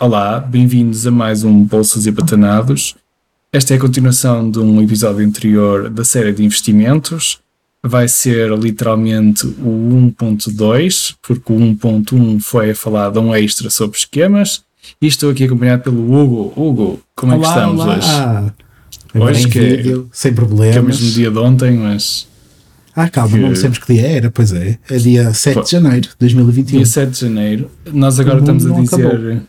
Olá, bem-vindos a mais um Bolsas e Batanados. Esta é a continuação de um episódio anterior da série de investimentos. Vai ser literalmente o 1.2, porque o 1.1 foi de um extra sobre esquemas. E estou aqui acompanhado pelo Hugo. Hugo, como é que estamos olá. hoje? Agora Hoje que- vídeo, sem Que é o problemas. mesmo dia de ontem, mas Ah, calma, que- não dissemos que dia era, pois é. É dia 7 de janeiro de 2021. dia 7 de janeiro. Nós agora estamos a dizer. acabou.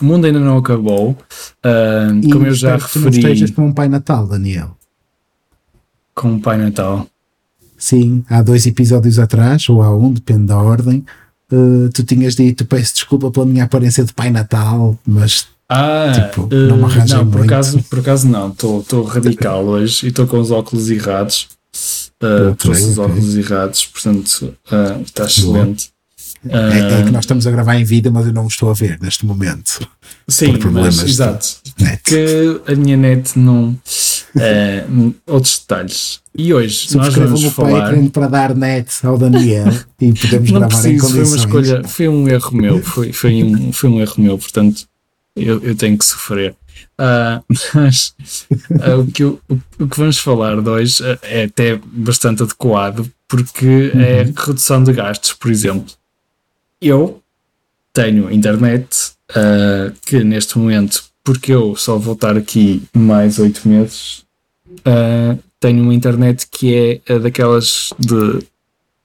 O mundo ainda não acabou. Ah, E como eu já espero que não referi estejas com um Pai Natal, Daniel. com o Pai Natal. Sim, há dois episódios atrás, ou há um, depende da ordem. eh, tu tinhas dito, peço desculpa pela minha aparência de Pai Natal, mas Ah, Tipo, eh, não me arranjem não, por muito. acaso, por acaso não, estou radical hoje e estou com os óculos errados. Uh, trouxe os óculos errados, portanto uh, está excelente. É, Ah, é que nós estamos a gravar em vídeo, mas eu não estou a ver neste momento. sim, mas exato. Que a minha net não. eh, outros detalhes. E hoje nós vamos o falar. Patreon para dar net ao Daniel e podemos Não gravar em preciso, foi condições. uma escolha, foi um erro meu, foi, foi, um, foi um erro meu, portanto eu, eu tenho que sofrer. Ah, mas ah, o, que eu- o, que vamos falar de hoje ah, é até bastante adequado porque é Uhum. redução de gastos, por exemplo. Eu tenho internet ah, que neste momento, porque eu só vou estar aqui mais oito meses, ah, tenho uma internet que é daquelas de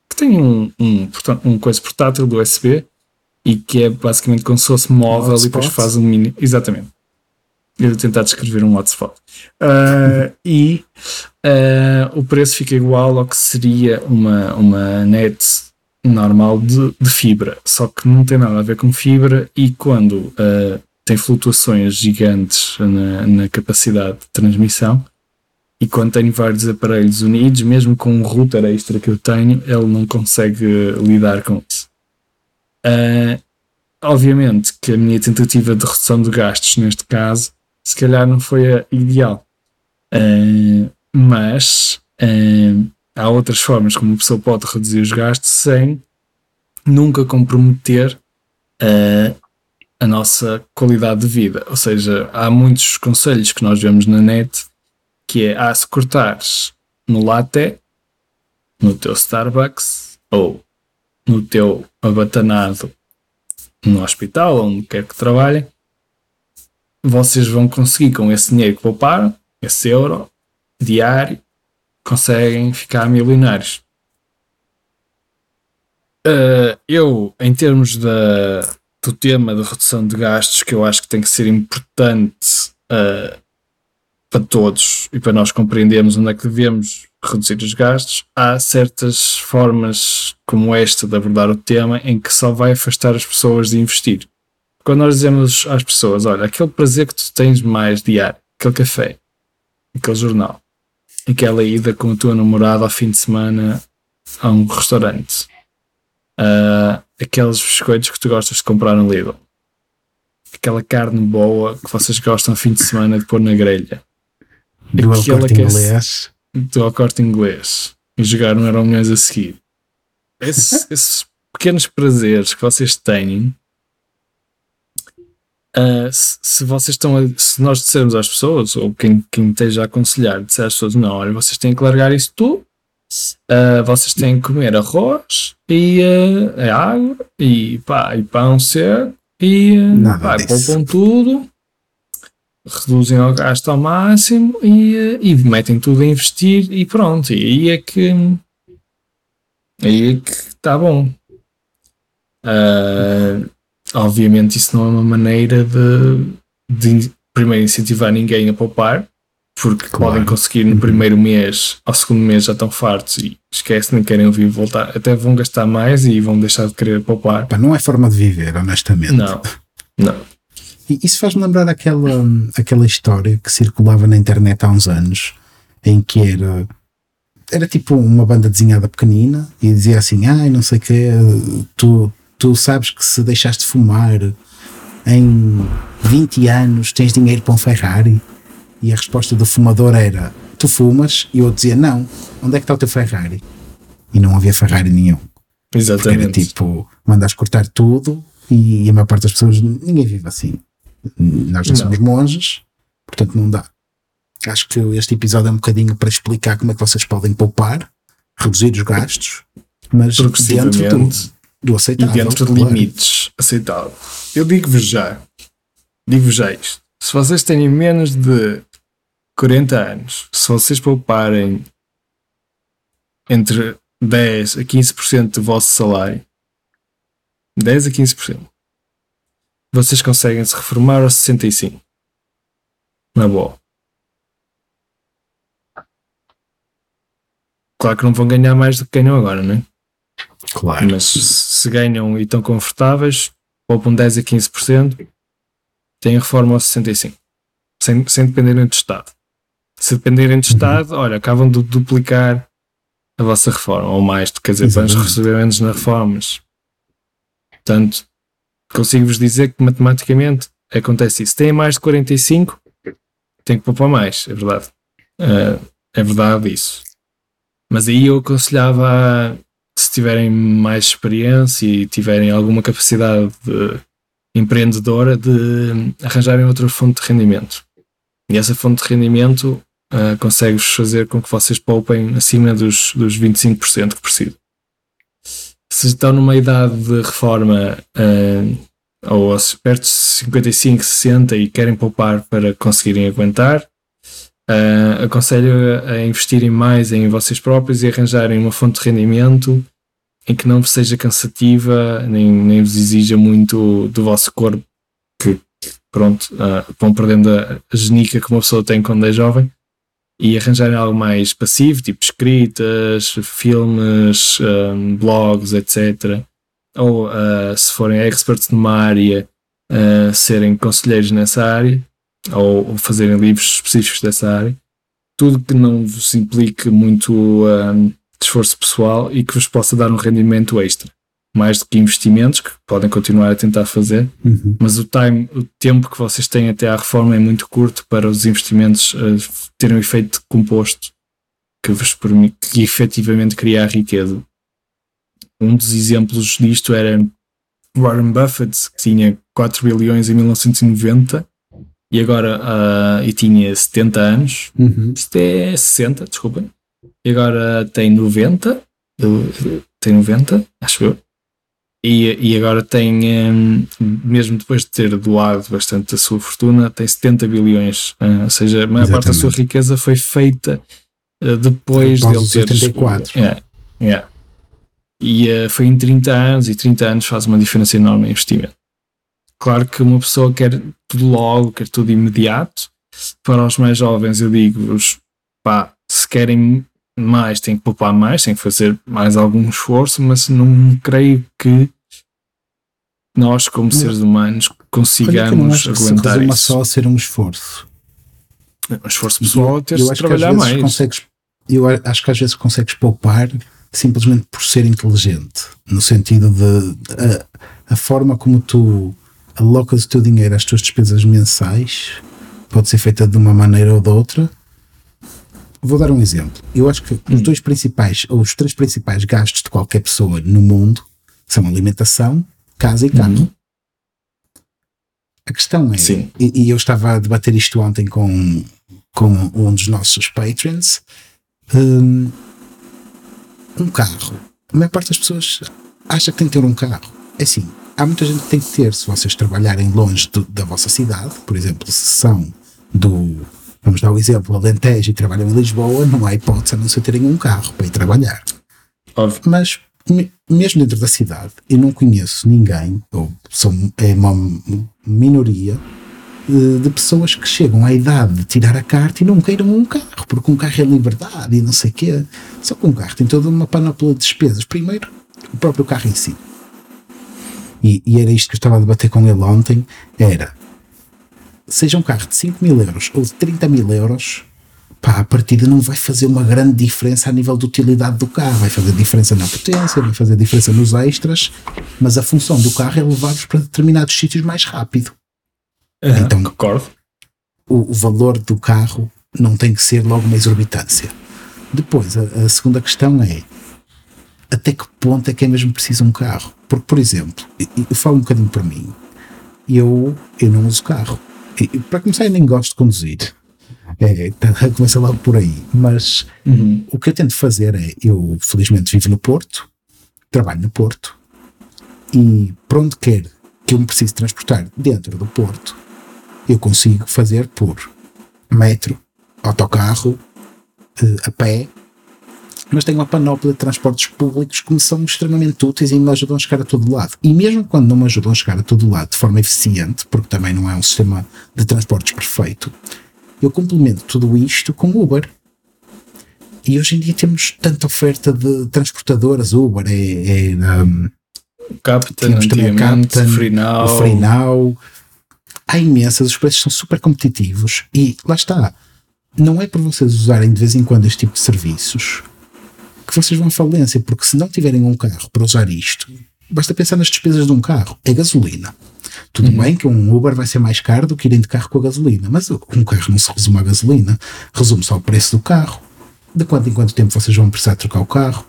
que tem um, um, um coisa portátil do USB e que é basicamente como se fosse móvel e depois faz um mini. Exatamente. Eu vou tentar descrever um hotspot. Ah, e ah, o preço fica igual ao que seria uma, uma net normal de, de fibra, só que não tem nada a ver com fibra e quando ah, tem flutuações gigantes na, na capacidade de transmissão, e quando tenho vários aparelhos unidos, mesmo com um router extra que eu tenho, ele não consegue lidar com isso. Ah, obviamente que a minha tentativa de redução de gastos neste caso, se calhar não foi a ideal. Ah, mas há outras formas como uma pessoa pode reduzir os gastos sem nunca comprometer ah, a nossa qualidade de vida. Ou seja, há muitos conselhos que nós vemos na net que é, ah, se cortares no latte, no teu Starbucks ou no teu abatanado no hospital, onde quer que trabalhem, vocês vão conseguir com esse dinheiro que pouparam, esse euro diário, conseguem ficar milionários. Uh, eu, em termos da, do tema da redução de gastos, que eu acho que tem que ser importante uh, para todos e para nós compreendermos onde é que devemos reduzir os gastos, há certas formas como esta de abordar o tema em que só vai afastar as pessoas de investir. Quando nós dizemos às pessoas, olha, aquele prazer que tu tens mais diário, aquele café, aquele jornal, aquela ida com a tua namorada ao fim de semana a um restaurante, ah, aqueles biscoitos que tu gostas de comprar no Lidl, aquela carne boa que vocês gostam ao fim de semana de pôr na grelha, Do Aquele corte é- inglês. do ao corte inglês e jogar um Euro Milhões a seguir. Esses, esses pequenos prazeres que vocês têm, ah, se, vocês estão a- se nós dissermos às pessoas, ou quem, quem esteja a aconselhar, disser às pessoas, não, olha, vocês têm que largar isso tudo, ah, vocês têm que comer arroz e ah, água e, pá, e pão seco e pá, poupam tudo reduzem o gasto ao máximo e, e metem tudo a investir e pronto, e aí é que aí é que está bom. Ah, obviamente isso não é uma maneira de, de primeiro incentivar ninguém a poupar, porque Claro. podem conseguir no primeiro mês, ao segundo mês já estão fartos e esquecem, nem querem ouvir voltar, até vão gastar mais e vão deixar de querer poupar. Não é forma de viver, honestamente. Não, não. E isso faz-me lembrar aquela, aquela história que circulava na internet há uns anos, em que era, era tipo uma banda desenhada pequenina e dizia assim: ai, não sei o que, tu, tu sabes que se deixaste de fumar em 20 anos tens dinheiro para um Ferrari? E a resposta do fumador era: tu fumas? E eu dizia: não, onde é que está o teu Ferrari? E não havia Ferrari nenhum. Porque era Exatamente. tipo, mandas cortar tudo e a maior parte das pessoas, ninguém vive assim. Nós não, não somos monges, portanto não dá. Acho que este episódio é um bocadinho para explicar como é que vocês podem poupar, reduzir os gastos, mas dentro do, do aceitável. E dentro de claro. limites aceitáveis. Eu digo-vos já, digo-vos já isto. Se vocês têm menos de 40 anos, se vocês pouparem entre 10 a 15% do vosso salário, 10 a 15%, vocês conseguem se reformar aos 65. Na boa. Claro que não vão ganhar mais do que ganham agora, não é? Claro. Mas se ganham e estão confortáveis, poupam 10 a 15%, têm reforma aos 65%. Sem, sem dependerem do Estado. Se dependerem do uhum. Estado, olha, acabam de duplicar a vossa reforma, ou mais, quer dizer, vamos receber menos na reformas. Portanto, consigo-vos dizer que matematicamente acontece isso. Têm mais de 45, têm que poupar mais, é verdade. Uh, é verdade isso. Mas aí eu aconselhava, se tiverem mais experiência e tiverem alguma capacidade empreendedora, de arranjarem outra fonte de rendimento. E essa fonte de rendimento uh, consegue-vos fazer com que vocês poupem acima dos, dos 25% que precisam. Se estão numa idade de reforma uh, ou perto de 55, 60 e querem poupar para conseguirem aguentar, Uh, aconselho a investirem mais em vocês próprios e arranjarem uma fonte de rendimento em que não seja cansativa, nem, nem vos exija muito do vosso corpo, que pronto, uh, vão perdendo a, genica que uma pessoa tem quando é jovem, e arranjarem algo mais passivo, tipo escritas, filmes, um, blogs, etc. Ou uh, se forem experts numa área, serem conselheiros nessa área ou, fazerem livros específicos dessa área, tudo que não vos implique muito um, esforço pessoal e que vos possa dar um rendimento extra. Mais do que investimentos, que podem continuar a tentar fazer, uhum. mas o, time, o tempo que vocês têm até à reforma é muito curto para os investimentos uh, terem um efeito composto que vos permite que efetivamente criar riqueza. Um dos exemplos disto era Warren Buffett, que tinha 4 bilhões em 1990 e agora uh, e tinha 70 anos, uhum. isto é 60, desculpem, e agora tem 90, tem 90, acho eu, e, e agora tem, um, mesmo depois de ter doado bastante a sua fortuna, tem 70 bilhões, uh, ou seja, a maior Exatamente. parte da sua riqueza foi feita uh, depois dele ter. 84. Yeah, yeah. E uh, foi em 30 anos, e 30 anos faz uma diferença enorme em investimento. Claro que uma pessoa quer tudo logo, quer tudo imediato. Para os mais jovens, eu digo-vos: pá, se querem mais, têm que poupar mais, têm que fazer mais algum esforço, mas não creio que nós, como seres humanos, consigamos aguentar que isso. só ser um esforço. Um esforço pessoal é ter de trabalhar mais. Consegues, eu acho que às vezes consegues poupar simplesmente por ser inteligente, no sentido de a, a forma como tu alocas o teu dinheiro às tuas despesas mensais, pode ser feita de uma maneira ou de outra. Vou dar um exemplo. Eu acho que hum. os dois principais, ou os três principais gastos de qualquer pessoa no mundo são alimentação, casa e carro. Hum. A questão é, e, e, eu estava a debater isto ontem com, com um dos nossos patrons, um, um carro. A maior parte das pessoas acha que tem que ter um carro. É assim, há muita gente que tem que ter, se vocês trabalharem longe do, da vossa cidade, por exemplo, se são do, vamos dar o um exemplo, Alentejo e trabalham em Lisboa, não há hipótese a não ser terem um carro para ir trabalhar. Óbvio. Mas mesmo dentro da cidade, eu não conheço ninguém, ou são, é uma minoria, eh, de pessoas que chegam à idade de tirar a carta e não queiram um carro, porque um carro é liberdade e não sei o quê. Só que um carro tem toda uma panóplia de despesas. Primeiro, o próprio carro em si e, e, era isto que eu estava a debater com ele ontem, era seja um carro de 5 mil euros ou de 30 mil euros, pá, a partida não vai fazer uma grande diferença a nível de utilidade do carro, vai fazer diferença na potência, vai fazer diferença nos extras, mas a função do carro é levar-vos para determinados sítios mais rápido. Uhum, então, concordo. O, o, valor do carro não tem que ser logo uma exorbitância. Depois, a, a segunda questão é até que ponto é que é mesmo preciso um carro? Porque, por exemplo, eu falo um bocadinho para mim, eu, eu não uso carro. E, para começar, eu nem gosto de conduzir. É, tá, começa logo por aí. Mas Uhum. o que eu tento fazer é, eu felizmente vivo no Porto, trabalho no Porto, e para onde quer que eu me precise transportar dentro do Porto, eu consigo fazer por metro, autocarro, eh, a pé, mas tenho uma panóplia de transportes públicos que me são extremamente úteis e me ajudam a chegar a todo lado. E mesmo quando não me ajudam a chegar a todo lado de forma eficiente, porque também não é um sistema de transportes perfeito, eu complemento tudo isto com Uber. E hoje em dia temos tanta oferta de transportadoras, Uber é, é um, Captain, também o Captain, Free Now. o Free Now. Há imensas, os preços são super competitivos e lá está. Não é por vocês usarem de vez em quando este tipo de serviços que vocês vão à falência, porque se não tiverem um carro para usar isto, basta pensar nas despesas de um carro. É gasolina. Tudo bem que um Uber vai ser mais caro do que irem de carro com a gasolina, mas um carro não se resume à gasolina, resume-se ao preço do carro, de quanto em quanto tempo vocês vão precisar trocar o carro,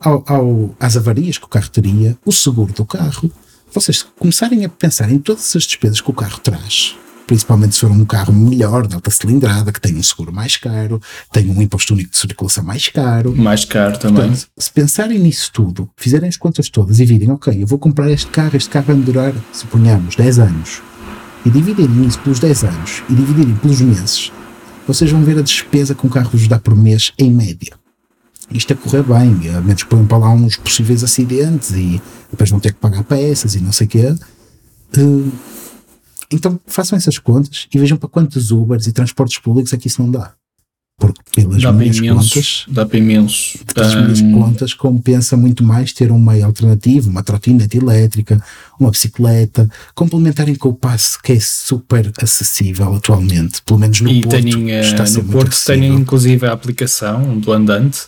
ao, ao- às avarias que o carro teria, o seguro do carro. Vocês começarem a pensar em todas as despesas que o carro traz, principalmente se for um carro melhor, de alta cilindrada, que tem um seguro mais caro, tem um imposto único de circulação mais caro. Mais caro também. Portanto, se pensarem nisso tudo, fizerem as contas todas e virem, ok, eu vou comprar este carro, este carro vai me durar, suponhamos, 10 anos, e dividirem isso pelos 10 anos e dividirem pelos meses, vocês vão ver a despesa que um carro vos dá por mês em média. Isto a correr bem, a menos que ponham para lá uns possíveis acidentes e depois vão ter que pagar peças e não sei o quê. Eh, Então façam essas contas e vejam para quantos Ubers e transportes públicos é que isso não dá. Porque pelas Dá minhas imensos. contas, Dá para imensos. pelas minhas Ahm, contas, compensa muito mais ter um meio alternativo, uma trotinete elétrica, uma bicicleta, complementarem com o passe que é super acessível atualmente, pelo menos no e Porto. têm, eh, está no Porto têm inclusive a aplicação do andante,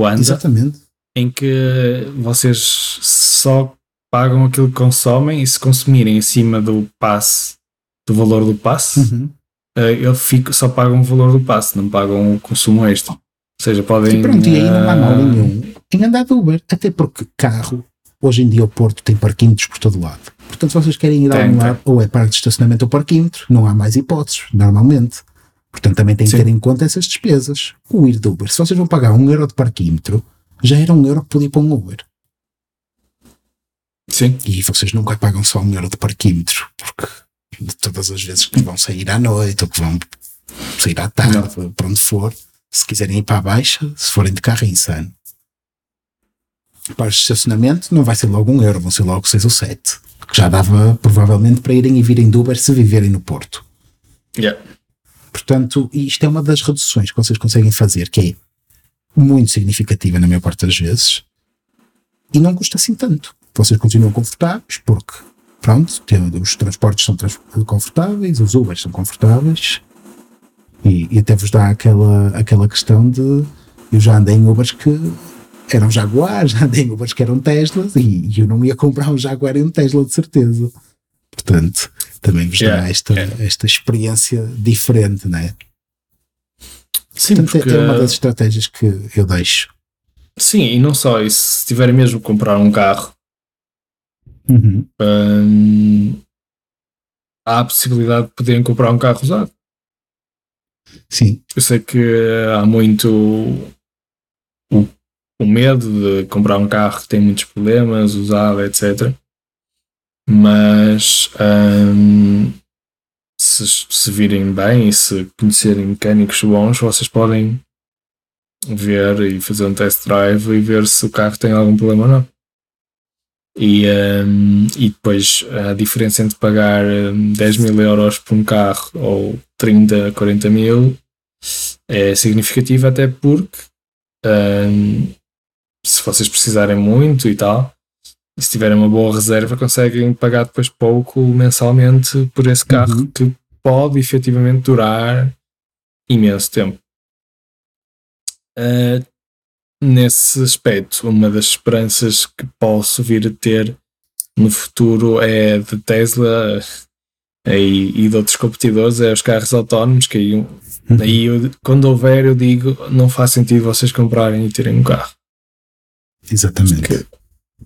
o Anda, Exatamente. em que vocês só pagam aquilo que consomem e se consumirem acima do passe, do valor do passe, Uhum. eh, eu fico, só pagam o valor do passe, não pagam o consumo extra. Ou seja, podem. E pronto, e aí não há mal eh, nenhum em andar de Uber, até porque carro, hoje em dia o Porto tem parquímetros por todo lado. Portanto, se vocês querem ir a algum lado, ou é parque de estacionamento ou parquímetro, não há mais hipóteses, normalmente. Portanto, também tem que ter em conta essas despesas. O ir de Uber, se vocês vão pagar um euro de parquímetro, já era um euro que podia para um Uber. Sim, E vocês nunca pagam só um euro de parquímetro, porque todas as vezes que vão sair à noite ou que vão sair à tarde, para onde for, se quiserem ir para a baixa, se forem de carro é insano. Para o estacionamento não vai ser logo um euro, vão ser logo seis ou sete. Que já dava provavelmente para irem e virem de Uber se viverem no Porto. yeah. Portanto, isto é uma das reduções que vocês conseguem fazer, que é muito significativa na maior parte das vezes, e não custa assim tanto. Vocês continuam confortáveis, porque, pronto, os transportes são confortáveis, os Ubers são confortáveis, e, e até vos dá aquela, aquela questão de. Eu já andei em Ubers que eram Jaguar, já andei em Ubers que eram Teslas, e, e eu não ia comprar um Jaguar e um Tesla de certeza. Portanto, também vos dá Yeah, esta, yeah. esta experiência diferente, não é? Sim, Portanto, porque, é uma das estratégias que eu deixo. sim, e não só isso, se tiverem mesmo que comprar um carro, Uhum. hum, há a possibilidade de poderem comprar um carro usado. Sim, Eu sei que há muito o, o medo de comprar um carro que tem muitos problemas, usado, etc. Mas hum, se, se virem bem e se conhecerem mecânicos bons, vocês podem ver e fazer um test drive e ver se o carro tem algum problema ou não. E, hum, e depois a diferença entre pagar hum, 10 mil euros por um carro ou 30, 40 mil é significativa até porque hum, se vocês precisarem muito e tal, se tiverem uma boa reserva, conseguem pagar depois pouco mensalmente por esse carro Uhum. que pode efetivamente durar imenso tempo. Uh, nesse aspecto, uma das esperanças que posso vir a ter no futuro é de Tesla eh, e, e de outros competidores, é os carros autónomos, que aí, aí eu- quando houver eu digo, não faz sentido vocês comprarem e terem um carro. exatamente.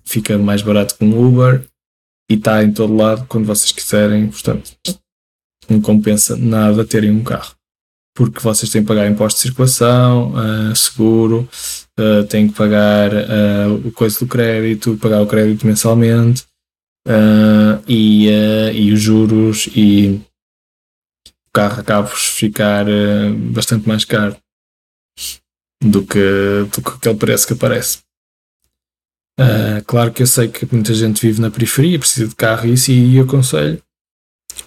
Fica mais barato que um Uber e está em todo lado quando vocês quiserem. Portanto, não compensa nada terem um carro. Porque vocês têm que pagar imposto de circulação, uh, seguro, uh, têm que pagar uh, o coisa do crédito, pagar o crédito mensalmente e, e os juros e o carro acaba por ficar bastante mais caro do que, do que aquele preço que aparece. Claro que eu sei que muita gente vive na periferia, precisa de carro e isso, e aconselho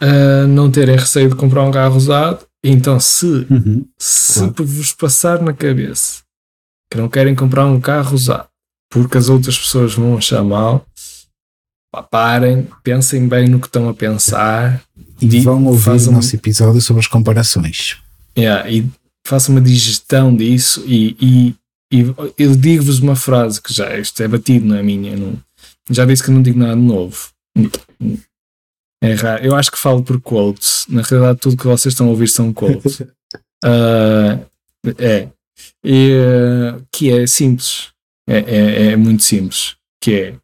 a não terem receio de comprar um carro usado. Então, se, uhum, se claro. vos passar na cabeça que não querem comprar um carro usado porque as outras pessoas vão achar mal, parem, pensem bem no que estão a pensar e vão ouvir o nosso episódio sobre as comparações. Yeah, e façam uma digestão disso e, e e eu digo-vos uma frase que já isto é batido, não é minha. Não, já disse que não digo nada novo. É raro. Eu acho que falo por quotes. Na realidade, tudo que vocês estão a ouvir são quotes. Uh, é. E, uh, que é simples. É, é, é, muito simples. Que é.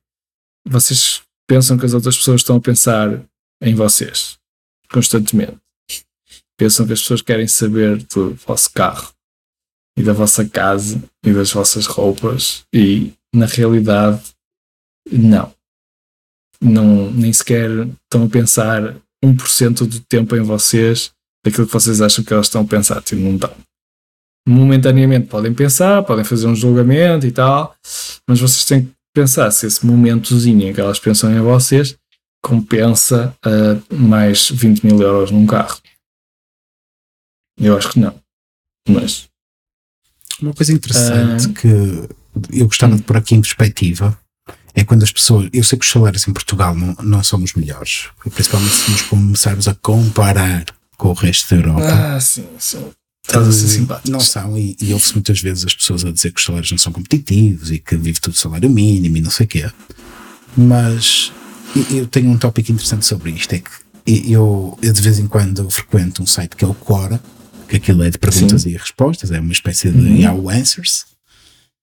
Vocês pensam que as outras pessoas estão a pensar em vocês constantemente. Pensam que as pessoas querem saber do vosso carro e da vossa casa e das vossas roupas e na realidade não. Não nem sequer estão a pensar 1% do tempo em vocês daquilo que vocês acham que elas estão a pensar, tipo, não estão. Momentaneamente podem pensar, podem fazer um julgamento e tal, mas vocês têm que pensar se esse momentozinho em que elas pensam em vocês compensa uh, mais 20 mil euros num carro. Eu acho que não. Mas uma coisa interessante uh... que eu gostava de pôr aqui em perspectiva é quando as pessoas. Eu sei que os salários em Portugal não, não são os melhores, principalmente se nós começarmos a comparar com o resto da Europa. Ah, sim, sim. Uh, não são, e, e ouve-se muitas vezes as pessoas a dizer que os salários não são competitivos e que vive tudo salário mínimo e não sei o quê. Mas eu tenho um tópico interessante sobre isto: é que eu, eu de vez em quando frequento um site que é o Quora, que aquilo é de perguntas Sim. e respostas, é uma espécie de uhum. Yahoo Answers.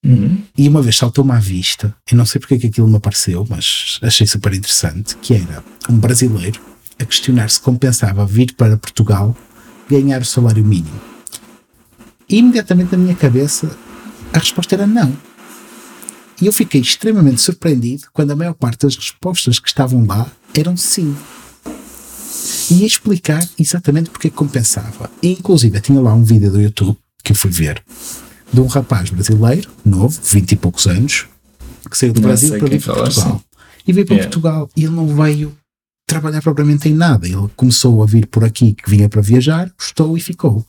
Uhum. E uma vez saltou-me à vista, eu não sei porque é que aquilo me apareceu, mas achei super interessante, que era um brasileiro a questionar se compensava vir para Portugal ganhar o salário mínimo. E imediatamente na minha cabeça a resposta era não. E eu fiquei extremamente surpreendido quando a maior parte das respostas que estavam lá eram sim e explicar exatamente porque que compensava. E, inclusive, tinha lá um vídeo do YouTube que eu fui ver de um rapaz brasileiro, novo, 20 e poucos anos, que saiu do Não Brasil para vir para Portugal. Assim. E veio para yeah. Portugal e ele não veio trabalhar propriamente em nada. Ele começou a vir por aqui, que vinha para viajar, gostou e ficou.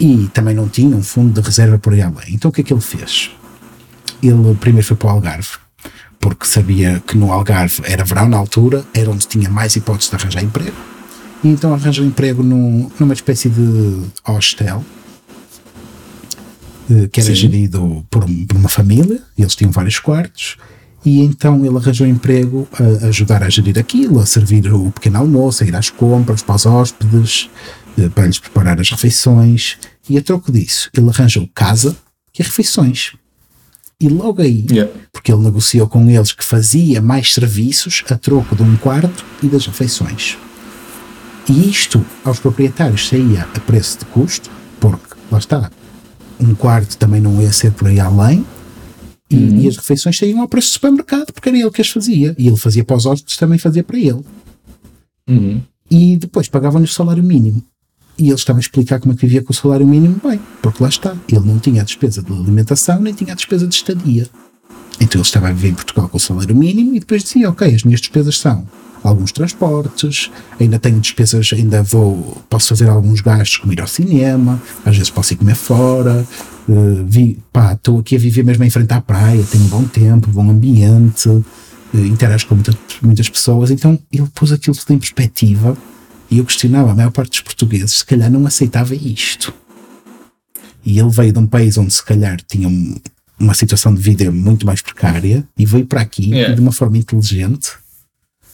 E também não tinha um fundo de reserva por aí além. Então o que é que ele fez? Ele primeiro foi para o Algarve, porque sabia que no Algarve era verão na altura, era onde tinha mais hipóteses de arranjar emprego. E então arranjou emprego num, numa espécie de hostel que era Sim. gerido por, por, uma família, eles tinham vários quartos, e então ele arranjou emprego a, a ajudar a gerir aquilo, a servir o pequeno almoço, a ir às compras para os hóspedes, eh, para lhes preparar as refeições, e a troco disso ele arranjou casa e refeições. E logo aí, yeah. porque ele negociou com eles que fazia mais serviços a troco de um quarto e das refeições. E isto aos proprietários saía a preço de custo, porque lá está, um quarto também não ia ser por aí além, e, uhum. e as refeições saíam ao preço do supermercado, porque era ele que as fazia. E ele fazia para os hóspedes, também fazia para ele. Uhum. E depois pagavam-lhe o salário mínimo. E ele estava a explicar como é que vivia com o salário mínimo bem, porque lá está, ele não tinha a despesa de alimentação nem tinha a despesa de estadia. Então ele estava a viver em Portugal com o salário mínimo e depois dizia, ok, as minhas despesas são alguns transportes, ainda tenho despesas, ainda vou, posso fazer alguns gastos como ir ao cinema, às vezes posso ir comer fora, uh, vi, pá, estou aqui a viver mesmo em frente à praia, tenho um bom tempo, bom ambiente, uh, interajo com muita, muitas pessoas, então ele pôs aquilo tudo em perspectiva e eu questionava, a maior parte dos portugueses se calhar não aceitava isto. E ele veio de um país onde se calhar tinha uma situação de vida muito mais precária e veio para aqui yeah. e de uma forma inteligente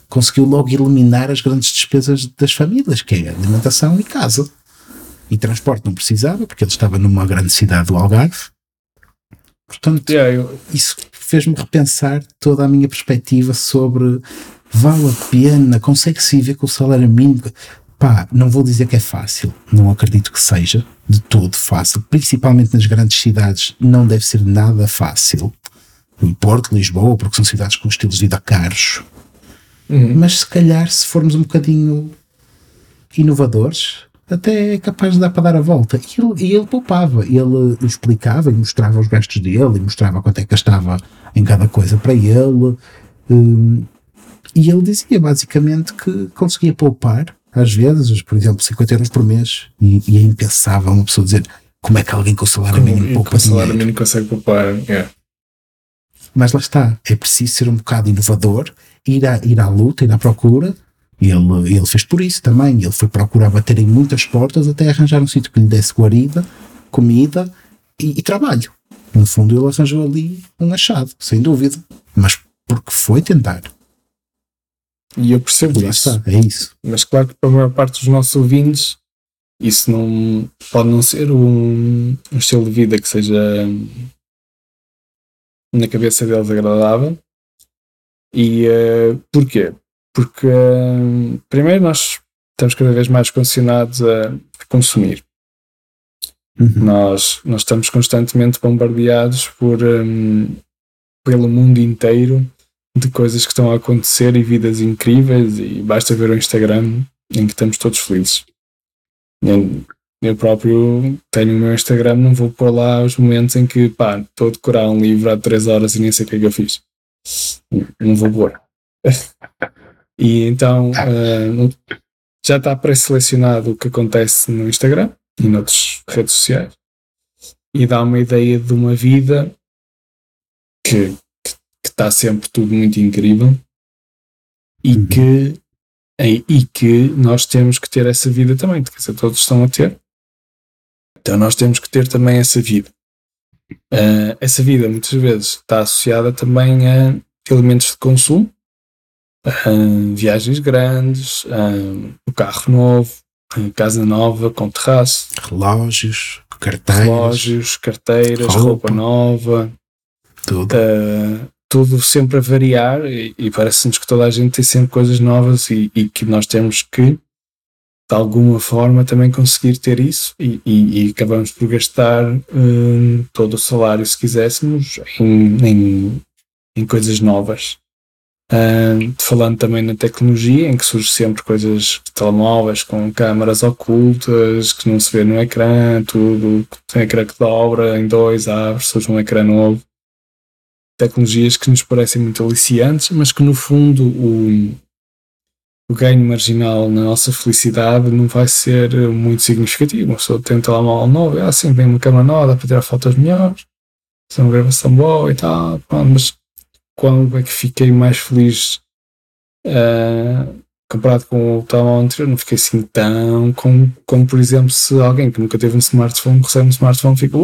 conseguiu logo eliminar as grandes despesas das famílias, que é alimentação e casa. E transporte não precisava, porque ele estava numa grande cidade do Algarve. Portanto, yeah, eu... isso fez-me repensar toda a minha perspectiva sobre vale a pena, consegue-se viver com o salário mínimo. Pá, não vou dizer que é fácil, não acredito que seja de todo fácil, principalmente nas grandes cidades, não deve ser nada fácil. Em Porto, Lisboa, porque são cidades com estilos de vida caros. Uhum. Mas se calhar, se formos um bocadinho inovadores, até é capaz de dar para dar a volta. E ele, e ele poupava, ele explicava e mostrava os gastos dele, e mostrava quanto é que gastava em cada coisa para ele. hum, e ele dizia basicamente que conseguia poupar, às vezes, por exemplo, 50 euros por mês. E, e é impensável uma pessoa dizer como é que alguém com salário mínimo poupa com o salário mínimo consegue poupar. Yeah. Mas lá está, é preciso ser um bocado inovador, ir à, ir à luta, ir à procura. E ele, ele fez por isso também. Ele foi procurar bater em muitas portas até arranjar um sítio que lhe desse guarida, comida e, e trabalho. No fundo, ele arranjou ali um achado, sem dúvida. Mas porque foi tentar. E eu percebo Lá isso. está, é isso. Mas claro que para a maior parte dos nossos ouvintes isso não pode não ser um, um estilo de vida que seja hum, na cabeça deles agradável. E eh, porquê? Porque hum, primeiro nós estamos cada vez mais condicionados a, a consumir. Uhum. Nós, nós estamos constantemente bombardeados por, hum, pelo mundo inteiro de coisas que estão a acontecer e vidas incríveis e basta ver o Instagram em que estamos todos felizes. Eu, eu próprio tenho o meu Instagram, não vou pôr lá os momentos em que pá, estou a decorar um livro há 3 horas e nem sei o que é que eu fiz. Não vou pôr. e então não- já está pré-selecionado o que acontece no Instagram e noutras redes sociais e dá uma ideia de uma vida que que está sempre tudo muito incrível e Uhum. que e, e que nós temos que ter essa vida também, quer dizer, todos estão a ter. Então nós temos que ter também essa vida. Ah, essa vida muitas vezes está associada também a elementos de consumo, ah, viagens grandes, o carro novo, casa nova com terraço, Relógios, carteiras, relógios, carteiras, roupa. roupa nova, tudo. Uh, tudo sempre a variar e, e parece-nos que toda a gente tem sempre coisas novas e, e que nós temos que de alguma forma também conseguir ter isso e, e- e acabamos por gastar hum, todo o salário se quiséssemos em, em, em coisas novas. Hum, falando também na tecnologia em que surge sempre coisas telemóveis com câmaras ocultas que não se vê no ecrã tudo, tem ecrã que dobra em dois, abre, surge um ecrã novo. Tecnologias que nos parecem muito aliciantes, mas que no fundo o, o ganho marginal na nossa felicidade não vai ser muito significativo. Uma pessoa tem um telemóvel novo, é assim, tem uma câmera nova, dá para tirar fotos melhores, tem uma gravação boa e tal, pronto, mas quando é que fiquei mais feliz ah, comparado com o telemóvel anterior, não fiquei assim tão como, como por exemplo se alguém que nunca teve um smartphone recebe um smartphone fica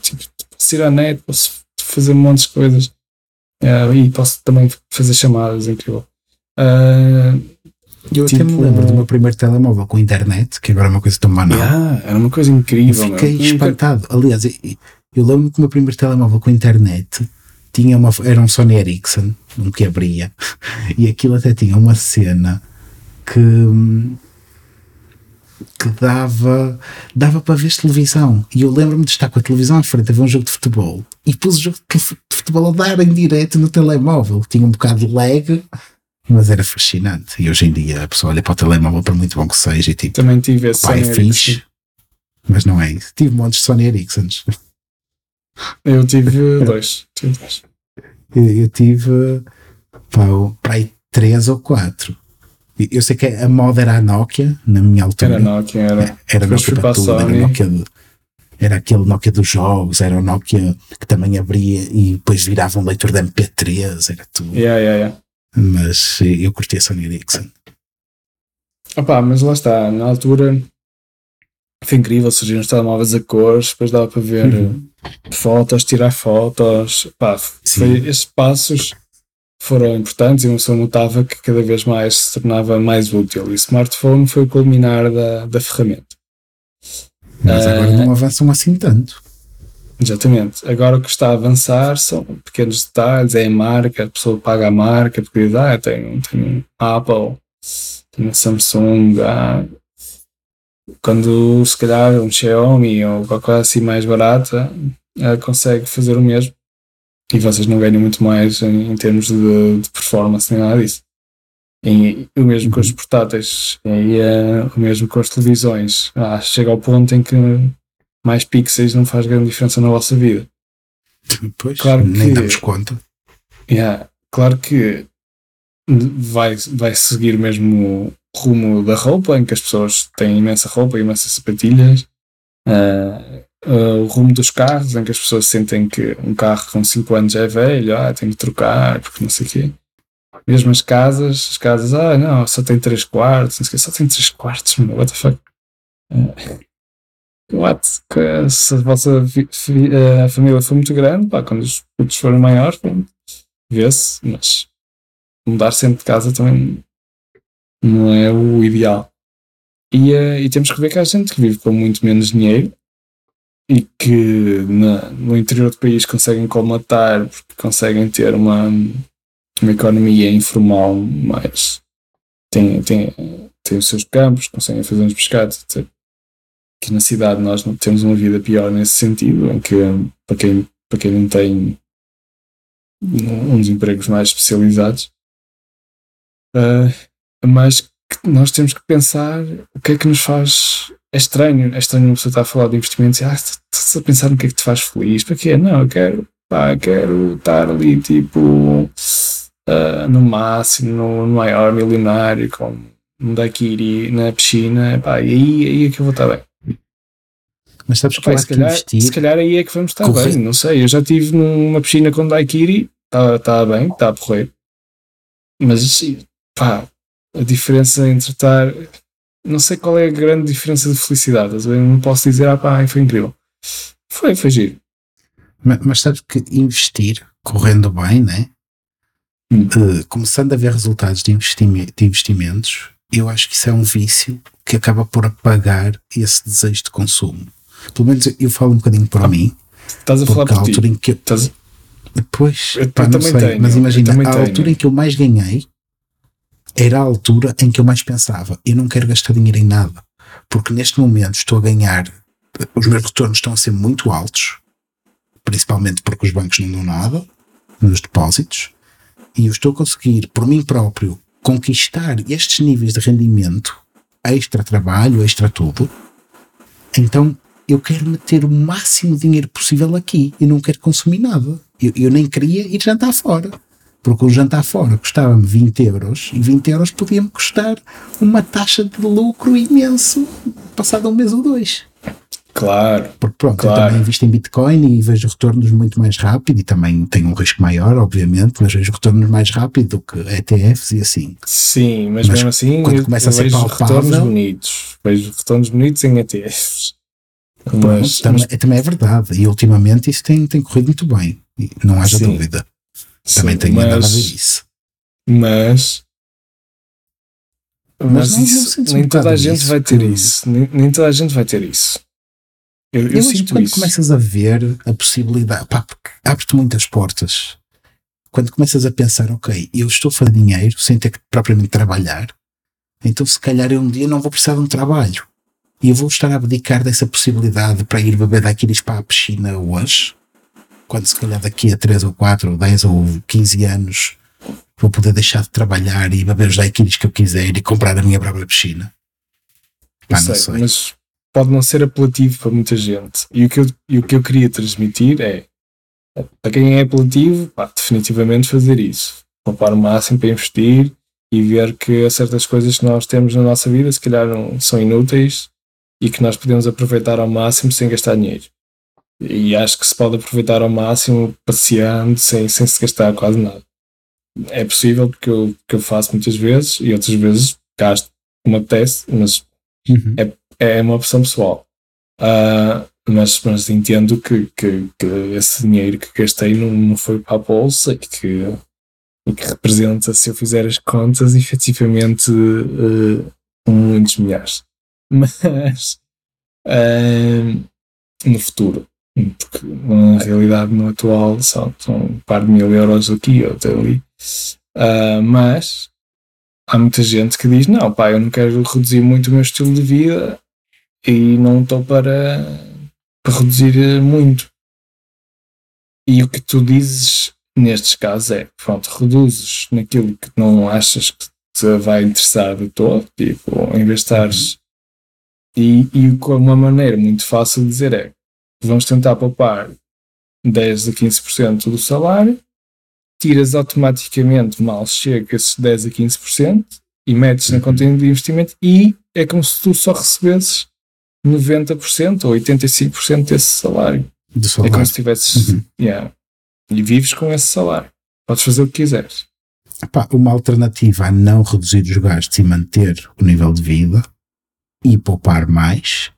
tipo, posso ir à net, posso fazer montes de coisas Ah, e posso também fazer chamadas, incrível. Ah, Eu até me tipo- lembro do meu primeiro telemóvel com internet, que agora é uma coisa tão banal. yeah, era uma coisa Eu incrível. meu. fiquei espantado. Aliás, eu, eu lembro que o meu primeiro telemóvel com internet tinha uma, era um Sony Ericsson, um que abria, e aquilo até tinha uma cena que, que dava, dava para ver televisão. E eu lembro-me de estar com a televisão à frente a ver um jogo de futebol e pus o jogo de futebol a dar em direto no telemóvel. Tinha um bocado de lag, mas era fascinante. E hoje em dia a pessoa olha para o telemóvel, por muito bom que seja, e tipo, Também tive esse pá, é fixe. Ericsson. Mas não é isso. Tive montes de Sony Ericssons. Eu tive dois. Tive dois. Eu, eu tive pá, o- para aí três ou quatro. Eu sei que a moda era a Nokia, na minha altura. Era Nokia, era. Era Depois Nokia para a tudo. Era. Nokia de- era aquele Nokia dos jogos, era o Nokia que também abria e depois virava um leitor de MP3, era tudo. Yeah, yeah, yeah. Mas eh, eu curti a Sony Ericsson. Opa, mas lá está, na altura foi incrível, surgiram os telemóveis a cores, depois dava para ver Uhum. eh, fotos, tirar fotos. Pá, foi, esses passos foram importantes e uma pessoa notava que cada vez mais se tornava mais útil. E o smartphone foi o culminar da, da ferramenta. Mas agora Eh, não avançam assim tanto. Exatamente. Agora o que está a avançar são pequenos detalhes, é a marca, a pessoa paga a marca, porque diz, ah, tenho, tenho Apple, tenho Samsung, ah, quando se calhar um Xiaomi ou qualquer coisa assim mais barata consegue fazer o mesmo e vocês não ganham muito mais em, em termos de, de, performance nem nada disso. E, o mesmo com os uhum. portáteis, e uh, o mesmo com as televisões. Ah, chega ao ponto em que mais pixels não faz grande diferença na vossa vida. Pois, claro nem que, damos conta. Yeah, claro que vai, vai seguir mesmo o rumo da roupa, em que as pessoas têm imensa roupa, imensas sapatilhas. Uh, uh, o rumo dos carros, em que as pessoas sentem que um carro com 5 anos é velho, ah, tem que trocar, porque não sei o quê. Mesmo as casas, as casas, ah, não, só tem 3 quartos, não sei o quê, só tem 3 quartos, what the fuck. Uh, what? Se a vossa a família for muito grande, pá, quando os putos forem maiores, vê-se, mas mudar sempre de casa também não é o ideal. E, uh, e temos que ver que há gente que vive com muito menos dinheiro e que na, no interior do país conseguem colmatar porque conseguem ter uma, uma economia informal mais. Tem, tem, tem os seus campos, conseguem fazer uns pescados, etc. Que na cidade nós temos uma vida pior nesse sentido, em que para quem, para quem não tem uns empregos mais especializados, Uh, mas nós temos que pensar o que é que nos faz. É estranho, é estranho uma pessoa estar a falar de investimentos e ah, estás a pensar no que é que te faz feliz. Para quê? Não, eu quero, pá, quero estar ali tipo uh, no máximo, no, no, maior milionário, com um daiquiri na piscina, pá, e aí, aí é que eu vou estar bem. Mas sabes que, se, calhar, se calhar aí é que vamos estar bem, não sei. Eu já estive numa piscina com daiquiri, está tá bem, está a porrer. Mas pá, a diferença entre estar. Não sei qual é a grande diferença de felicidade. Eu não posso dizer, ah pá, foi incrível. Foi, foi giro. Mas, mas sabes que investir, correndo bem, né? Hum. Uh, começando a ver resultados de, de investimentos, eu acho que isso é um vício que acaba por apagar esse desejo de consumo. Pelo menos eu, falo um bocadinho para mim. Estás a falar por altura em que eu, Estás... Depois, eu, pá, eu não sei, tenho, mas imagina, a tenho. altura em que eu mais ganhei era a altura em que eu mais pensava: eu não quero gastar dinheiro em nada, porque neste momento estou a ganhar, os meus retornos estão a ser muito altos, principalmente porque os bancos não dão nada nos depósitos, e eu estou a conseguir, por mim próprio, conquistar estes níveis de rendimento, extra trabalho, extra tudo. Então eu quero meter o máximo dinheiro possível aqui e não quero consumir nada. Eu, eu nem queria ir jantar fora. Porque um jantar fora custava-me 20 euros e 20 euros podia-me custar uma taxa de lucro imenso passado um mês ou dois. Claro. Porque pronto, claro. eu também invisto em Bitcoin e vejo retornos muito mais rápido e também tenho um risco maior, obviamente, mas vejo retornos mais rápido do que ETFs e assim. Sim, mas, mas mesmo assim quando começa a ser vejo palpável, retornos bonitos. Vejo retornos bonitos em ETFs. Mas, também, mas... também, é verdade. E ultimamente isso tem, tem corrido muito bem. Não haja Sim. dúvida. Também tem mas, nada a ver isso. Mas. Mas, mas isso, nem toda a gente vai ter isso. Nem, nem, toda a gente vai ter isso. Eu, eu, eu sinto quando isso. começas a ver a possibilidade, pá, abre-te muitas portas. Quando começas a pensar, ok, eu estou a fazer dinheiro sem ter que propriamente trabalhar, então se calhar eu um dia não vou precisar de um trabalho. E eu vou estar a abdicar dessa possibilidade para ir beber daqueles para a piscina hoje quando se calhar daqui a 3 ou 4 ou 10 ou 15 anos vou poder deixar de trabalhar e beber os daiquiris que eu quiser e comprar a minha própria piscina. Pá, sei, sei. Mas pode não ser apelativo para muita gente. E o que eu, e o que eu queria transmitir é para quem é apelativo, pá, definitivamente fazer isso. Poupar o máximo para investir e ver que certas coisas que nós temos na nossa vida se calhar não são inúteis e que nós podemos aproveitar ao máximo sem gastar dinheiro e acho que se pode aproveitar ao máximo passeando sem, sem se gastar quase nada. É possível porque eu, que eu faço muitas vezes e outras vezes gasto como apetece, mas uhum. é, é uma opção pessoal. Uh, mas, mas entendo que, que, que, esse dinheiro que gastei não, não foi para a bolsa e que, e que representa, se eu fizer as contas, efetivamente uh, muitos milhares. Mas uh, no futuro Porque na realidade no atual são, são um par de mil euros aqui ou ali. Uh, mas há muita gente que diz: Não, pá, eu não quero reduzir muito o meu estilo de vida e não estou para, para reduzir muito. E o que tu dizes nestes casos é: pronto, reduzes naquilo que não achas que te vai interessar de todo, tipo, em vez de estares. E, e uma maneira muito fácil de dizer é: vamos tentar poupar 10 a 15% do salário tiras automaticamente mal chega esses 10 a 15% e metes na conta de investimento e é como se tu só recebesses 90% ou 85% desse salário. salário. É como se tivesses. Uhum. Yeah, e vives com esse salário. Podes fazer o que quiseres. Epá, uma alternativa a não reduzir os gastos e manter o nível de vida e poupar mais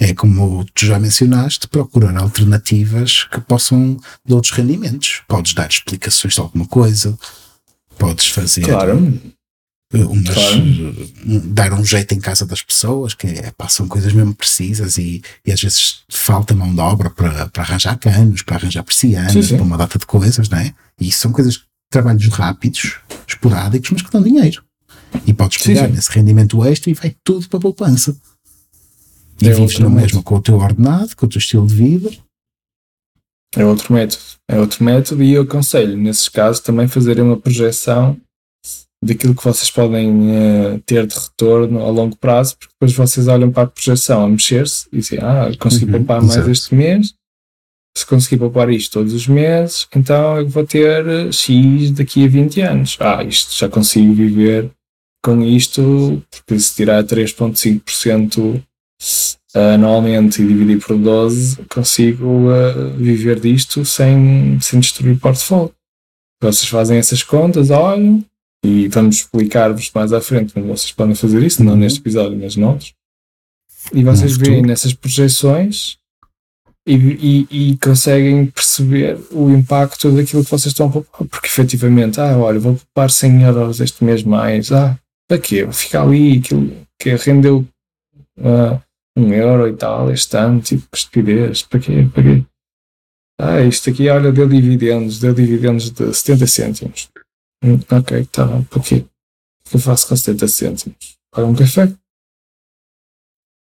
é como tu já mencionaste, procurar alternativas que possam de outros rendimentos. Podes dar explicações de alguma coisa, podes fazer claro. Umas, claro. dar um jeito em casa das pessoas, que é, são coisas mesmo precisas e, e às vezes falta mão de obra para, para arranjar canos, para arranjar persianas, para uma data de coisas, não é? E são coisas, trabalhos rápidos, esporádicos, mas que dão dinheiro. E podes pegar sim, sim. nesse rendimento extra e vai tudo para a poupança. E é vives no mesmo com o teu ordenado, com o teu estilo de vida. É outro método. É outro método e eu aconselho, nesses casos, também fazerem uma projeção daquilo que vocês podem uh, ter de retorno a longo prazo, porque depois vocês olham para a projeção a mexer-se e dizem, ah, consegui uhum, poupar mais este mês, se conseguir poupar isto todos os meses, então eu vou ter eh, X daqui a 20 anos. Ah, isto já consigo viver com isto, porque se tirar 3,5% anualmente e dividir por 12, consigo uh, viver disto sem, sem destruir o portfólio. Vocês fazem essas contas, olham e vamos explicar-vos mais à frente como vocês podem fazer isso, não uhum. neste episódio, mas noutros. E vocês veem nessas projeções e, e, e, conseguem perceber o impacto daquilo que vocês estão a poupar, porque efetivamente, ah, olha, vou poupar 100 euros este mês mais, ah, para quê? Fica ali, aquilo que rendeu. Uh, um euro e tal este ano, tipo, estupidez, para quê? Para quê? Ah, isto aqui, olha, deu dividendos, deu dividendos de 70 cêntimos. Hum, ok, tá bom, para quê? O que eu faço com 70 cêntimos? Pago um café?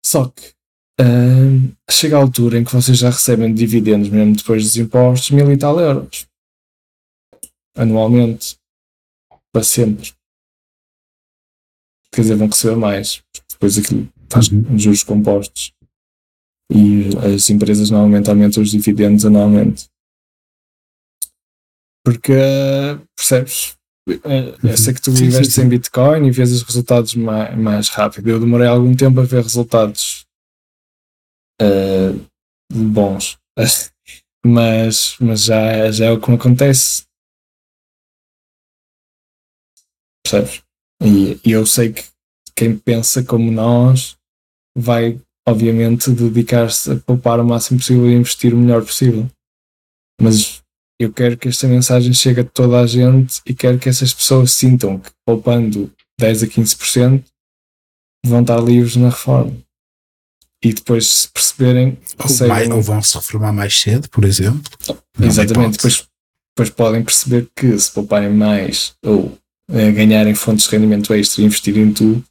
Só que uh, chega a altura em que vocês já recebem dividendos, mesmo depois dos impostos, mil e tal euros. Anualmente. Para sempre. Quer dizer, vão receber mais. Depois aquilo faz uhum. juros compostos. E as empresas normalmente aumentam os dividendos anualmente. Porque, percebes? Eh, eu sei que tu sim, investes sim, sim. em Bitcoin e vês os resultados mais, mais rápido. Eu demorei algum tempo a ver resultados uh, bons, mas, mas já, já é o que me acontece. Percebes? E, e eu sei que quem pensa como nós vai, obviamente, dedicar-se a poupar o máximo possível e investir o melhor possível. Mas eu quero que esta mensagem chegue a toda a gente e quero que essas pessoas sintam que poupando 10 a 15% vão estar livres na reforma. E depois se perceberem. Ou, mais, ou vão se reformar mais cedo, por exemplo. Exatamente. Depois, depois podem perceber que se pouparem mais ou ganharem fontes de rendimento extra e investirem em tudo,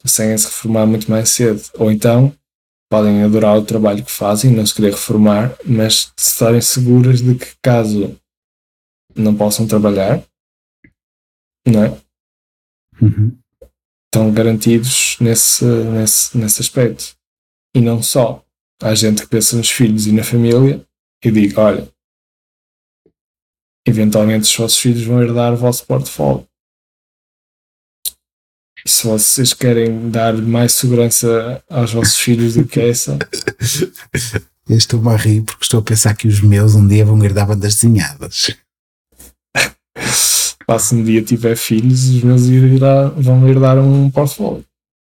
conseguem se reformar muito mais cedo. Ou então podem adorar o trabalho que fazem, não se querer reformar, mas estarem seguras de que caso não possam trabalhar, não é? Uhum. Estão garantidos nesse, nesse, nesse aspecto. E não só. Há gente que pensa nos filhos e na família e diga: olha, eventualmente os vossos filhos vão herdar o vosso portfólio se vocês querem dar mais segurança aos vossos filhos do que essa. Eu estou-me a rir porque estou a pensar que os meus um dia vão herdar bandas desenhadas. se um dia tiver filhos, os meus irá, vão herdar um portfólio.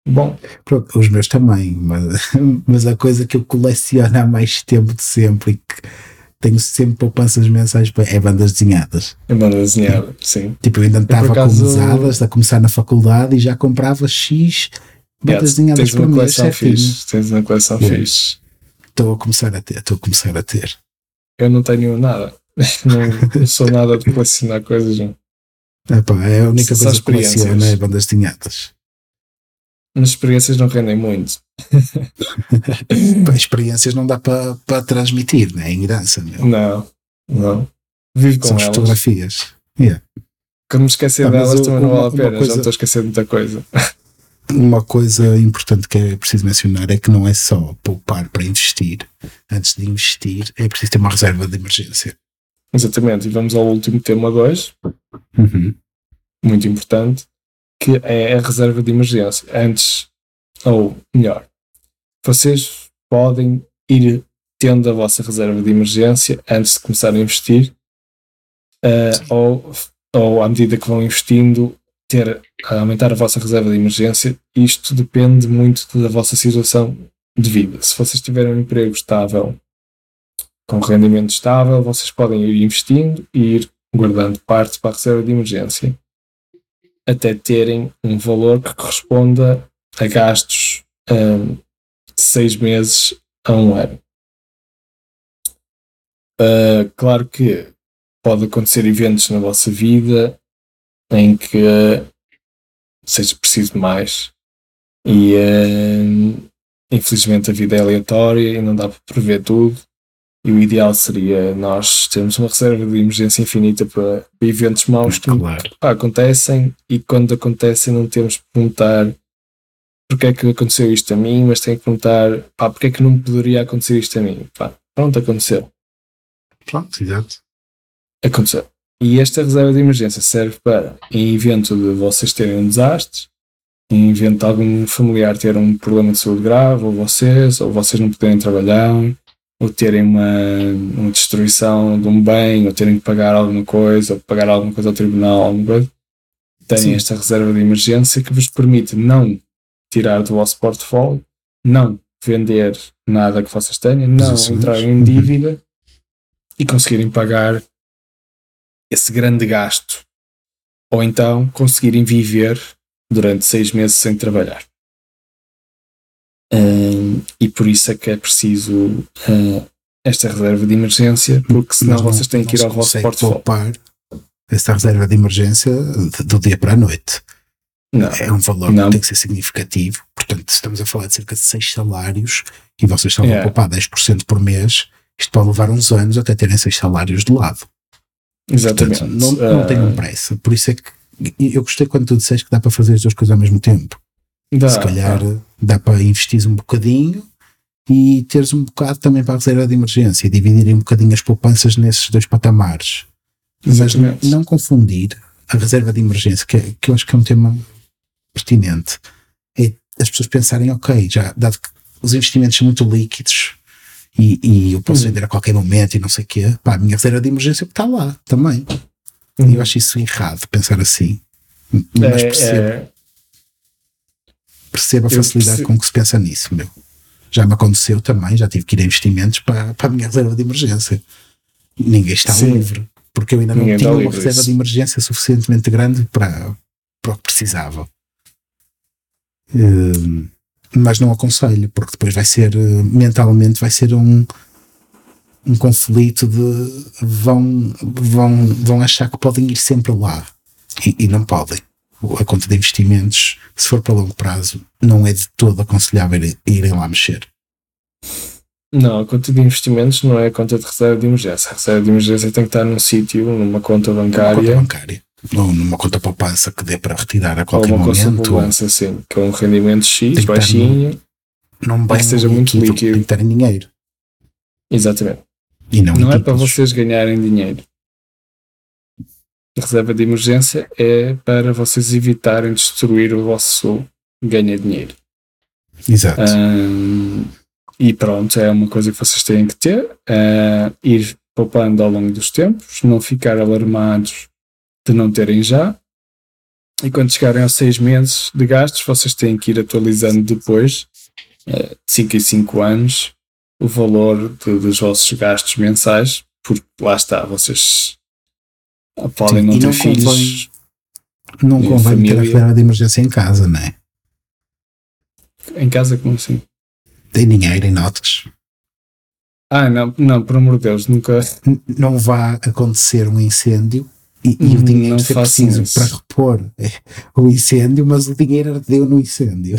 Bom. Pronto, os meus também, mas, mas a coisa que eu coleciono há mais tempo de sempre e que tenho sempre poupanças mensais é bandas desenhadas. É bandas desenhadas, sim. Tipo, eu ainda estava acaso... com mesadas a começar na faculdade e já comprava X bandas yeah, desenhadas por mês. Fixe, tens uma coleção yeah. fixe. Estou a começar a ter, estou a começar a ter. Eu não tenho nada. Não, sou nada de colecionar coisas. Não. Epá, é a única coisa que coleciono é bandas desenhadas. Mas experiências não rendem muito. experiências não dá para pa transmitir, né? em herança. Meu. Não, não. Com São elas. fotografias. Yeah. Quando me esquecer ah, delas também não vale a pena, coisa, já estou a esquecer de muita coisa. Uma coisa importante que é preciso mencionar é que não é só poupar para investir. Antes de investir, é preciso ter uma reserva de emergência. Exatamente, e vamos ao último tema 2, uhum. muito importante, que é a reserva de emergência. Antes, ou melhor, vocês podem ir tendo a vossa reserva de emergência antes de começar a investir, uh, ou, ou à medida que vão investindo, ter a aumentar a vossa reserva de emergência. Isto depende muito da vossa situação de vida. Se vocês tiverem um emprego estável, com rendimento estável, vocês podem ir investindo e ir guardando parte para a reserva de emergência até terem um valor que corresponda a gastos um, seis meses a um ano. Uh, claro que pode acontecer eventos na vossa vida em que seja preciso mais e uh, infelizmente a vida é aleatória e não dá para prever tudo e o ideal seria nós termos uma reserva de emergência infinita para eventos maus que claro. acontecem e quando acontecem não temos que perguntar porque é que aconteceu isto a mim, mas tem que perguntar pá, porque é que não poderia acontecer isto a mim. Pá, pronto, aconteceu. Pronto, exato. Aconteceu. E esta reserva de emergência serve para, em evento de vocês terem um desastre, em evento de algum familiar ter um problema de saúde grave, ou vocês, ou vocês não poderem trabalhar, ou terem uma, uma destruição de um bem, ou terem que pagar alguma coisa, ou pagar alguma coisa ao tribunal, alguma coisa, têm esta reserva de emergência que vos permite não tirar do vosso portfólio, não vender nada que vocês tenham, não entrar em dívida e conseguirem pagar esse grande gasto. Ou então conseguirem viver durante seis meses sem trabalhar. Um, e por isso é que é preciso uh, esta reserva de emergência, porque senão não, vocês têm que ir ao vosso portfólio. poupar esta reserva de emergência do dia para a noite. Não, é um valor não. que tem que ser significativo. Portanto, estamos a falar de cerca de 6 salários e vocês estão yeah. a poupar 10% por mês. Isto pode levar uns anos até terem 6 salários de lado. Exatamente. Portanto, não, não uh... tenham pressa. Por isso é que eu gostei quando tu disseste que dá para fazer as duas coisas ao mesmo tempo. Dá, Se calhar dá. dá para investir um bocadinho e teres um bocado também para a reserva de emergência e dividir um bocadinho as poupanças nesses dois patamares. Exatamente. Mas não confundir a reserva de emergência, que, é, que eu acho que é um tema pertinente, é as pessoas pensarem, ok, já dado que os investimentos são muito líquidos e, e eu posso uhum. vender a qualquer momento e não sei o quê, pá, a minha reserva de emergência está lá também. Uhum. Eu acho isso errado, pensar assim. Mas percebo. É, é percebo a facilidade com que se pensa nisso, meu. Já me aconteceu também, já tive que ir a investimentos para, para a minha reserva de emergência. Ninguém está Sim. livre, porque eu ainda não Ninguém tinha uma reserva isso. de emergência suficientemente grande para, para o que precisava. Uh, mas não aconselho, porque depois vai ser, uh, mentalmente, vai ser um, um conflito de vão, vão, vão achar que podem ir sempre lá e, e não podem a conta de investimentos, se for para longo prazo, não é de todo aconselhável irem lá mexer. Não, a conta de investimentos não é a conta de reserva de emergência. A reserva de emergência tem que estar num sítio, numa conta bancária. Numa conta bancária. Numa conta poupança que dê para retirar a qualquer ou uma momento. Conta poupança, sim, com um rendimento X, baixinho, não que seja muito líquido. Tem que ter dinheiro. Exatamente. E não, não é para vocês ganharem dinheiro reserva de emergência é para vocês evitarem destruir o vosso ganha-dinheiro. Exato. Um, e pronto, é uma coisa que vocês têm que ter, uh, ir poupando ao longo dos tempos, não ficar alarmados de não terem já. E quando chegarem aos seis meses de gastos, vocês têm que ir atualizando depois, uh, 5 em 5 anos, o valor de, dos vossos gastos mensais, porque lá está, vocês podem não ter não filhos. Convém, não convém família. ter a reserva de emergência em casa, não é? Em casa, como assim? Tem dinheiro em notas. Ah, não, não, por amor de Deus, nunca. Não vá acontecer um incêndio e, e o Hum, dinheiro não ser façam preciso isso. para repor eh, o incêndio, mas o dinheiro ardeu no incêndio.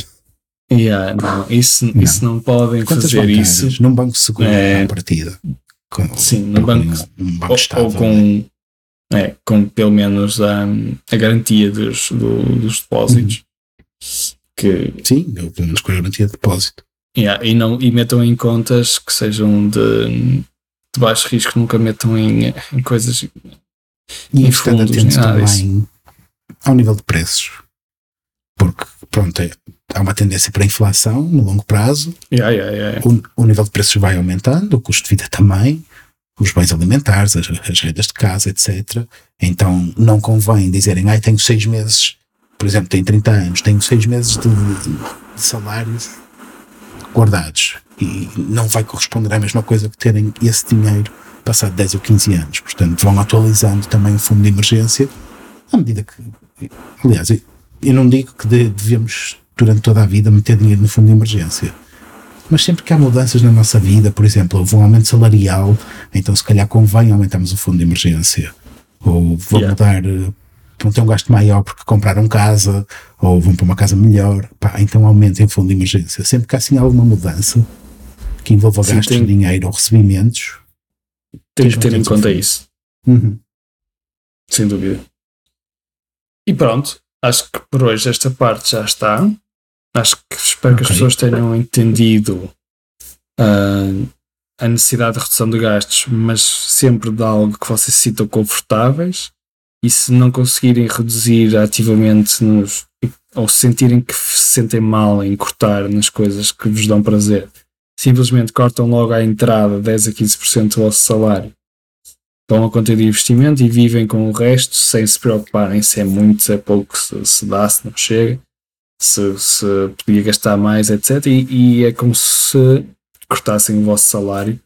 Yeah, não, isso, Não. isso não podem Contas fazer isso. num banco seguro É. à partida. Com, Sim, no banco. Um banco Ou, estável. ou com, é, com pelo menos a, a garantia dos, do- dos depósitos. Que, Sim, eu pelo menos com a garantia de depósito. yeah, e, não, e metam em contas que sejam de, de baixo risco, nunca metam em, em coisas. E Em estando fundos, atentos nada também ao nível de preços. Porque, pronto, é- há uma tendência para a inflação no longo prazo, Yeah, yeah, yeah. o, o nível de preços vai aumentando, o custo de vida também, os bens alimentares, as, as rendas de casa, etc. Então não convém dizerem, ai, tenho seis meses, por exemplo, tenho 30 anos, tenho seis meses de, de salários guardados e não vai corresponder à mesma coisa que terem esse dinheiro passado 10 ou 15 anos. Portanto, vão atualizando também o fundo de emergência à medida que. Aliás, eu, não digo que de- devemos, durante toda a vida, meter dinheiro no fundo de emergência. Mas sempre que há mudanças na nossa vida, por exemplo, houve um aumento salarial, então se calhar convém aumentarmos o fundo de emergência. Ou vou Yeah. mudar, eh, vão ter um gasto maior porque compraram casa, ou vão para uma casa melhor, pá, então aumentem o fundo de emergência. Sempre que há assim alguma mudança que envolva Sim, gastos tem- de dinheiro ou recebimentos, Tem que ter em conta isso. uhum, Sem dúvida. E pronto, acho que por hoje esta parte já está. Acho que espero que as pessoas tenham entendido ah, a necessidade de redução de gastos, mas sempre de algo que vocês se sintam confortáveis. E se não conseguirem reduzir ativamente nos, ou sentirem que se sentem mal em cortar nas coisas que vos dão prazer, simplesmente cortam logo à entrada 10 a 15% do vosso salário vão à conta de investimento e vivem com o resto sem se preocuparem se é muito, se é pouco, se, se dá, se não chega, se, se podia gastar mais, etc. E, e é como se cortassem o vosso salário,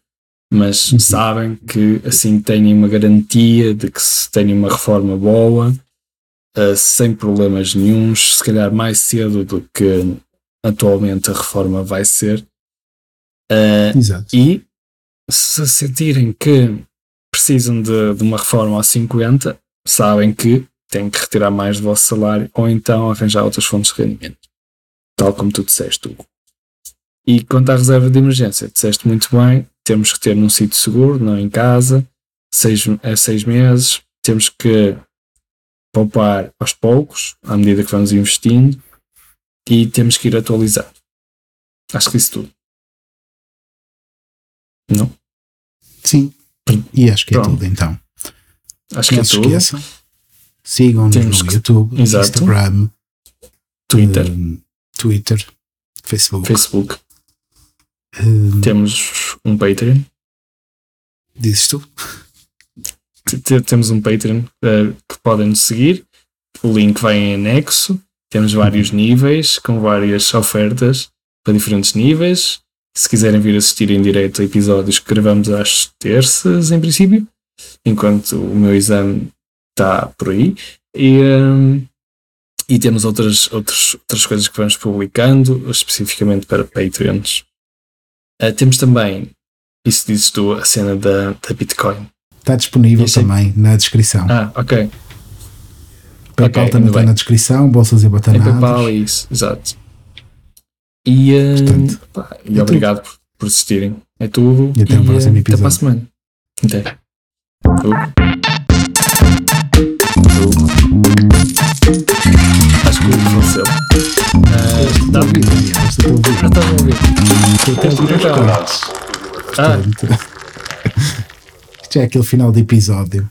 mas Uhum. sabem que assim têm uma garantia de que se têm uma reforma boa, eh, sem problemas nenhuns, se calhar mais cedo do que atualmente a reforma vai ser. Eh, exato. e se sentirem que precisam de, de uma reforma aos 50, sabem que têm que retirar mais do vosso salário ou então arranjar outras fontes de rendimento. Tal como tu disseste, Hugo. E quanto à reserva de emergência, disseste muito bem, temos que ter num sítio seguro, não em casa, seis, a seis meses, temos que poupar aos poucos, à medida que vamos investindo, e temos que ir atualizando. Acho que disse tudo. Não? Sim. E acho que é Pronto. tudo então. Acho que Não é se tudo. esqueçam. Sigam-nos no que- YouTube, Exato. Instagram, Twitter, hum, Twitter, Facebook. Facebook. hum, Temos um Patreon. dizes tu? Temos um Patreon eh, que podem nos seguir. O link vai em anexo. Temos vários níveis com várias ofertas para diferentes níveis. Se quiserem vir assistir em direto a episódios que gravamos às terças, em princípio, enquanto o meu exame está por aí. E, hum, e temos outras, outras, outras coisas que vamos publicando, especificamente para Patreons. Eh, temos também, isso dizes tu, a cena da, da Bitcoin. Está disponível é- também na descrição. Ah, ok. PayPal ok, também está bem. na descrição, bolsas e É batanadas. PayPal, é isso, exato. E, eh, Portanto, pá, e é obrigado por, por assistirem. É tudo. E até ao próximo eh, Até para a episódio. semana. Até. Acho que faleceu. Ah, Está a ouvir? Ah, Está a ouvir? Até a ouvir Então. cortes. Ah, Isto é aquele final de episódio